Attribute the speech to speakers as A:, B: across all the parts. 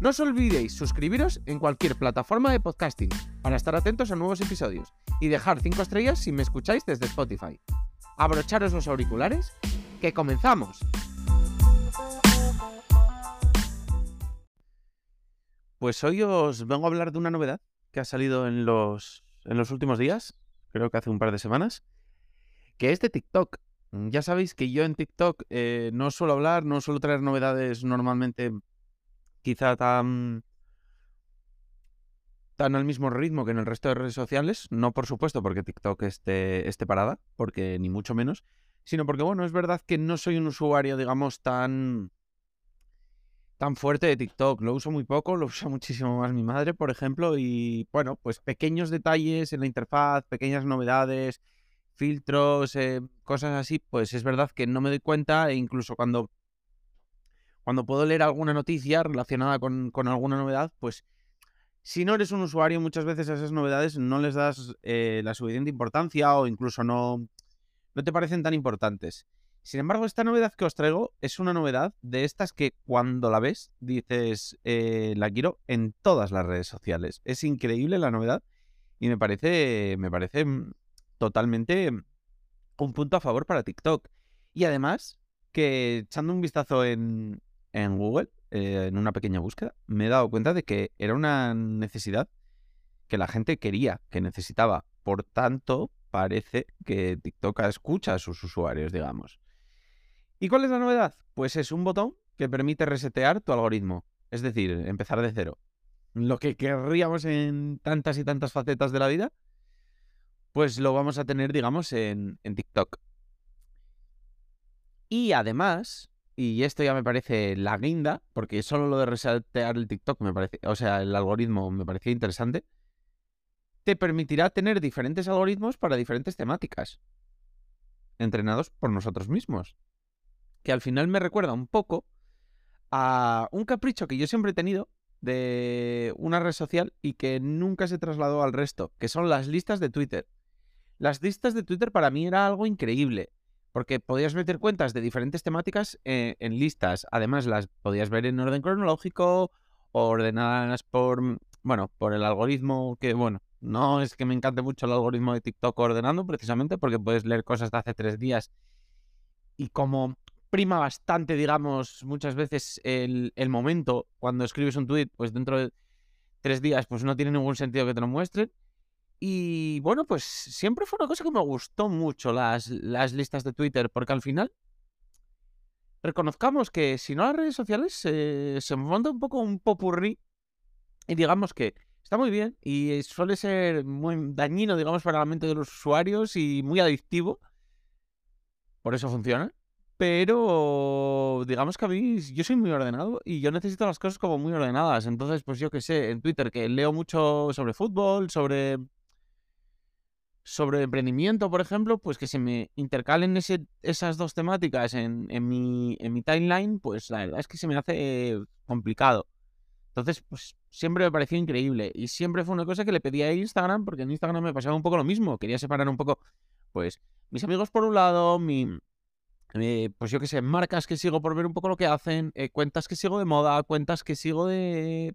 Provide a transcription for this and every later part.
A: No os olvidéis suscribiros en cualquier plataforma de podcasting para estar atentos a nuevos episodios y dejar 5 estrellas si me escucháis desde Spotify. Abrocharos los auriculares, que comenzamos. Pues hoy os vengo a hablar de una novedad que ha salido en los, en los últimos días, creo que hace un par de semanas, que es de TikTok. Ya sabéis que yo en TikTok eh, no suelo hablar, no suelo traer novedades normalmente quizá tan tan al mismo ritmo que en el resto de redes sociales, no por supuesto porque TikTok esté, esté parada, porque ni mucho menos, sino porque bueno, es verdad que no soy un usuario, digamos, tan tan fuerte de TikTok, lo uso muy poco, lo usa muchísimo más mi madre, por ejemplo, y bueno, pues pequeños detalles en la interfaz, pequeñas novedades, filtros, eh, cosas así, pues es verdad que no me doy cuenta e incluso cuando cuando puedo leer alguna noticia relacionada con, alguna novedad, pues si no eres un usuario, muchas veces a esas novedades no les das eh, la suficiente importancia o incluso no, no te parecen tan importantes. Sin embargo, esta novedad que os traigo es una novedad de estas que cuando la ves dices, eh, la quiero en todas las redes sociales. Es increíble la novedad y me parece, me parece mm, totalmente un punto a favor para TikTok. Y además, que echando un vistazo en, en Google, eh, en una pequeña búsqueda, me he dado cuenta de que era una necesidad que la gente quería, que necesitaba. Por tanto, parece que TikTok escucha a sus usuarios, digamos. ¿Y cuál es la novedad? Pues es un botón que permite resetear tu algoritmo, es decir, empezar de cero. Lo que querríamos en tantas y tantas facetas de la vida, pues lo vamos a tener, digamos, en, en TikTok. Y además, y esto ya me parece la guinda, porque solo lo de resetear el TikTok me parece, o sea, el algoritmo me parecía interesante, te permitirá tener diferentes algoritmos para diferentes temáticas, entrenados por nosotros mismos. Que al final me recuerda un poco a un capricho que yo siempre he tenido de una red social y que nunca se trasladó al resto, que son las listas de Twitter. Las listas de Twitter para mí era algo increíble. Porque podías meter cuentas de diferentes temáticas eh, en listas. Además, las podías ver en orden cronológico, ordenadas por, mm, bueno, por el algoritmo que, bueno, no es que me encante mucho el algoritmo de TikTok ordenando, precisamente porque puedes leer cosas de hace tres días y como prima bastante, digamos, muchas veces el, el momento cuando escribes un tweet, pues dentro de tres días, pues no tiene ningún sentido que te lo muestren. Y bueno, pues siempre fue una cosa que me gustó mucho las, las listas de Twitter, porque al final reconozcamos que si no las redes sociales se monta un poco un popurrí y digamos que está muy bien y suele ser muy dañino, digamos, para la mente de los usuarios y muy adictivo. Por eso funciona. Pero digamos que a mí yo soy muy ordenado y yo necesito las cosas como muy ordenadas. Entonces, pues yo qué sé, en Twitter que leo mucho sobre fútbol, sobre sobre emprendimiento, por ejemplo, pues que se me intercalen esas dos temáticas en, mi, timeline, pues la verdad es que se me hace complicado. Entonces, pues siempre me pareció increíble. Y siempre fue una cosa que le pedía a Instagram, porque en Instagram me pasaba un poco lo mismo. Quería separar un poco, pues, mis amigos por un lado, mi, eh, pues yo qué sé, marcas que sigo por ver un poco lo que hacen, eh, cuentas que sigo de moda, cuentas que sigo de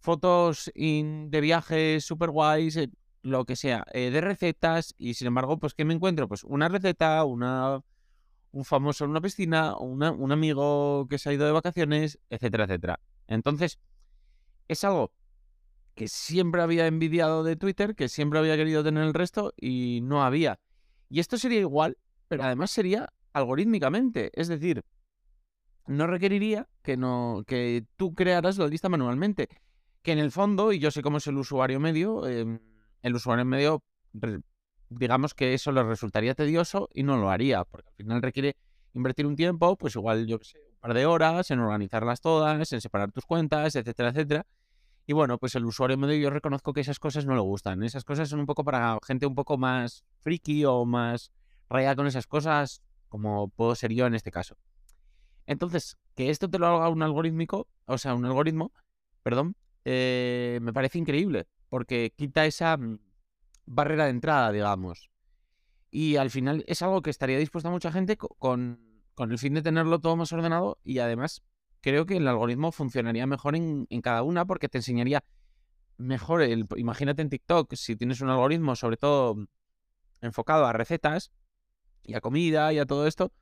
A: fotos de viajes super guays, eh, lo que sea, eh, de recetas y sin embargo, pues ¿qué me encuentro? Pues una receta, una, un famoso en una piscina, un amigo que se ha ido de vacaciones, etcétera, etcétera. Entonces, es algo que siempre había envidiado de Twitter, que siempre había querido tener el resto y no había. Y esto sería igual, pero además sería algorítmicamente, es decir, no requeriría que no que tú crearas la lista manualmente, que en el fondo, y yo sé cómo es el usuario medio, em, el usuario medio, digamos que eso le resultaría tedioso y no lo haría, porque al final requiere invertir un tiempo, pues igual, yo qué sé, un par de horas en organizarlas todas, en separar tus cuentas, etcétera, etcétera. Y bueno, pues el usuario medio yo reconozco que esas cosas no le gustan. Esas cosas son un poco para gente un poco más friki o más rayada con esas cosas, como puedo ser yo en este caso. Entonces, que esto te lo haga un algorítmico, o sea, un algoritmo, perdón, eh, me parece increíble, porque quita esa mm, barrera de entrada, digamos. Y al final es algo que estaría dispuesta mucha gente con, con el fin de tenerlo todo más ordenado y además creo que el algoritmo funcionaría mejor en, cada una porque te enseñaría mejor. El, imagínate en TikTok, si tienes un algoritmo sobre todo enfocado a recetas y a comida y a todo esto,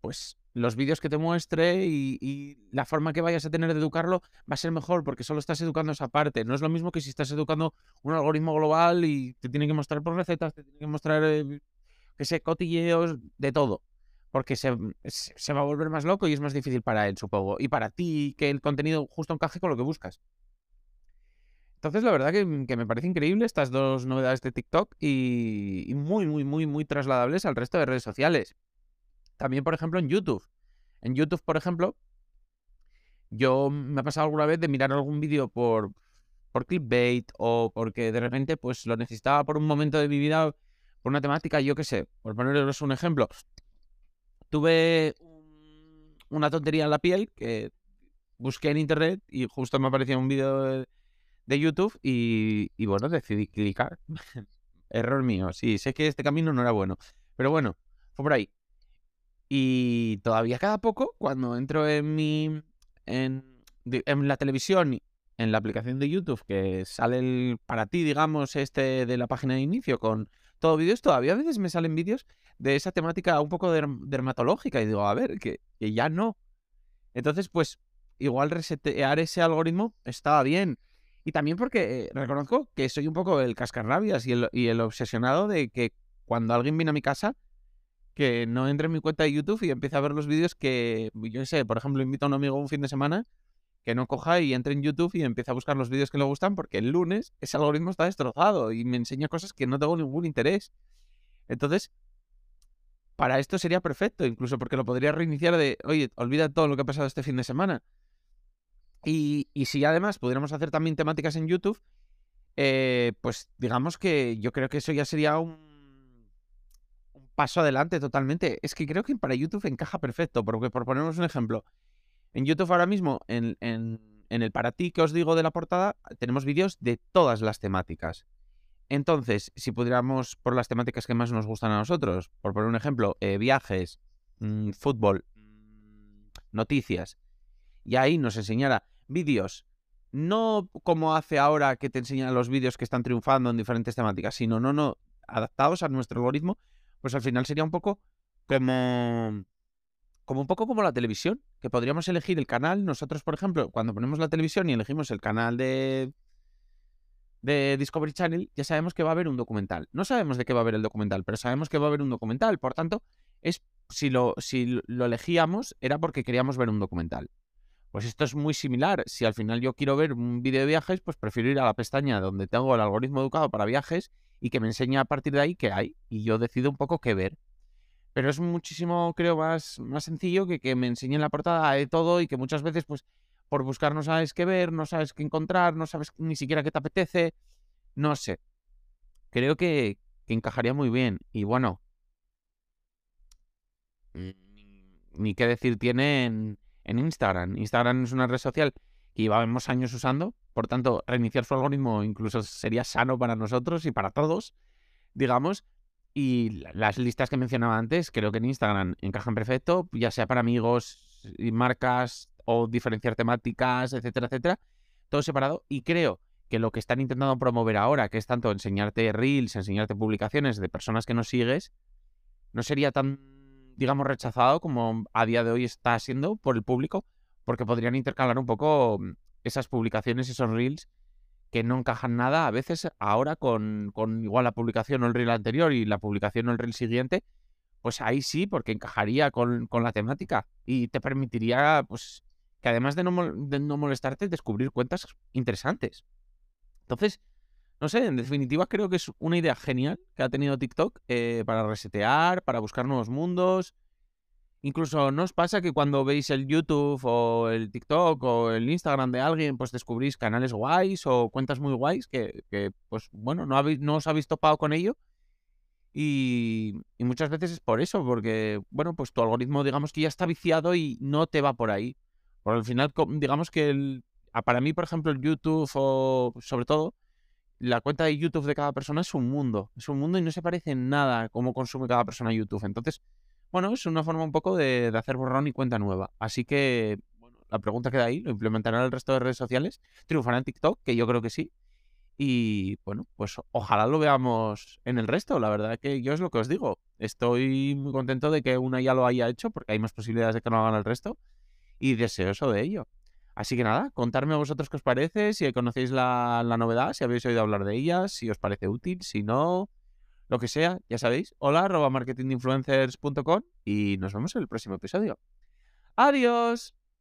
A: pues los vídeos que te muestre y, la forma que vayas a tener de educarlo va a ser mejor porque solo estás educando esa parte. No es lo mismo que si estás educando un algoritmo global y te tiene que mostrar por recetas, te tiene que mostrar, eh, que sé, cotilleos, de todo porque se, va a volver más loco y es más difícil para él, supongo. Y para ti, que el contenido justo encaje con lo que buscas. Entonces, la verdad que, me parece increíble estas dos novedades de TikTok y, muy, muy, muy, muy trasladables al resto de redes sociales. También, por ejemplo, en YouTube. En YouTube, por ejemplo, yo me ha pasado alguna vez de mirar algún vídeo por, por clickbait o porque de repente pues lo necesitaba por un momento de mi vida, por una temática, yo qué sé, por poneros un ejemplo, tuve una tontería en la piel que busqué en internet y justo me apareció un vídeo de, YouTube y, bueno, decidí clicar. Error mío, sí, sé que este camino no era bueno, pero bueno, fue por ahí. Y todavía cada poco, cuando entro en mi. en, la televisión, en la aplicación de YouTube, que sale el, para ti, digamos, este de la página de inicio con todo vídeos, todavía a veces me salen vídeos de esa temática un poco dermatológica y digo, a ver, que, ya no. Entonces, pues igual resetear ese algoritmo estaba bien. Y también porque eh, reconozco que soy un poco el cascarrabias y el, y el obsesionado de que cuando alguien viene a mi casa, que no entre en mi cuenta de YouTube y empiece a ver los vídeos que, yo sé, por ejemplo, invito a un amigo un fin de semana, que no coja y entre en YouTube y empiece a buscar los vídeos que le gustan porque el lunes ese algoritmo está destrozado y me enseña cosas que no tengo ningún interés. Entonces, para esto sería perfecto, incluso porque lo podría reiniciar de, oye, olvida todo lo que ha pasado este fin de semana. Y, si además pudiéramos hacer también temáticas en YouTube, eh, pues digamos que yo creo que eso ya sería un, paso adelante totalmente. Es que creo que para YouTube encaja perfecto, porque por ponernos un ejemplo, en YouTube ahora mismo, en, en el para ti que os digo de la portada, tenemos vídeos de todas las temáticas. Entonces, si pudiéramos, por las temáticas que más nos gustan a nosotros, por poner un ejemplo, eh, viajes, mm, fútbol, mm, noticias, y ahí nos enseñara vídeos, no como hace ahora que te enseñan los vídeos que están triunfando en diferentes temáticas, sino no, no, adaptados a nuestro algoritmo, pues al final sería un poco como, como un poco como la televisión, que podríamos elegir el canal. Nosotros, por ejemplo, cuando ponemos la televisión y elegimos el canal de de Discovery Channel, ya sabemos que va a haber un documental. No sabemos de qué va a haber el documental, pero sabemos que va a haber un documental. Por tanto, es si lo, si lo elegíamos era porque queríamos ver un documental. Pues esto es muy similar. Si al final yo quiero ver un vídeo de viajes, pues prefiero ir a la pestaña donde tengo el algoritmo educado para viajes y que me enseñe a partir de ahí qué hay. Y yo decido un poco qué ver. Pero es muchísimo, creo, más, más sencillo que que me enseñen la portada de todo y que muchas veces, pues, por buscar no sabes qué ver, no sabes qué encontrar, no sabes ni siquiera qué te apetece, no sé. Creo que, encajaría muy bien. Y bueno, ni qué decir tiene en, Instagram. Instagram es una red social que llevamos años usando, por tanto, reiniciar su algoritmo incluso sería sano para nosotros y para todos, digamos. Y las listas que mencionaba antes, creo que en Instagram encajan perfecto, ya sea para amigos y marcas, o diferenciar temáticas, etcétera, etcétera, todo separado. Y creo que lo que están intentando promover ahora, que es tanto enseñarte reels, enseñarte publicaciones de personas que no sigues, no sería tan, digamos, rechazado como a día de hoy está siendo por el público, porque podrían intercalar un poco esas publicaciones, esos reels que no encajan nada a veces ahora con, con igual la publicación o el reel anterior y la publicación o el reel siguiente, pues ahí sí, porque encajaría con, con la temática y te permitiría, pues, que además de no, molestarte, descubrir cuentas interesantes. Entonces, no sé, en definitiva creo que es una idea genial que ha tenido TikTok eh, para resetear, para buscar nuevos mundos Incluso no os pasa que cuando veis el YouTube o el TikTok o el Instagram de alguien, pues descubrís canales guays o cuentas muy guays que, que, pues bueno, no, habéis, no os habéis topado con ello. Y, y muchas veces es por eso, porque, bueno, pues tu algoritmo, digamos que ya está viciado y no te va por ahí. Por al final, digamos que para mí, por ejemplo, el YouTube o sobre todo, la cuenta de YouTube de cada persona es un mundo. Es un mundo y no se parece en nada cómo consume cada persona YouTube. Entonces, bueno, es una forma un poco de, hacer borrón y cuenta nueva. Así que, bueno, la pregunta queda ahí. ¿Lo implementarán el resto de redes sociales? ¿Triunfará en TikTok? Que yo creo que sí. Y bueno, pues ojalá lo veamos en el resto. La verdad que yo es lo que os digo. Estoy muy contento de que una ya lo haya hecho porque hay más posibilidades de que no hagan el resto y deseoso de ello. Así que nada, contadme a vosotros qué os parece, si conocéis la, la novedad, si habéis oído hablar de ella, si os parece útil, si no, lo que sea, ya sabéis. Hola, arroba marketinginfluencers.com y nos vemos en el próximo episodio. ¡Adiós!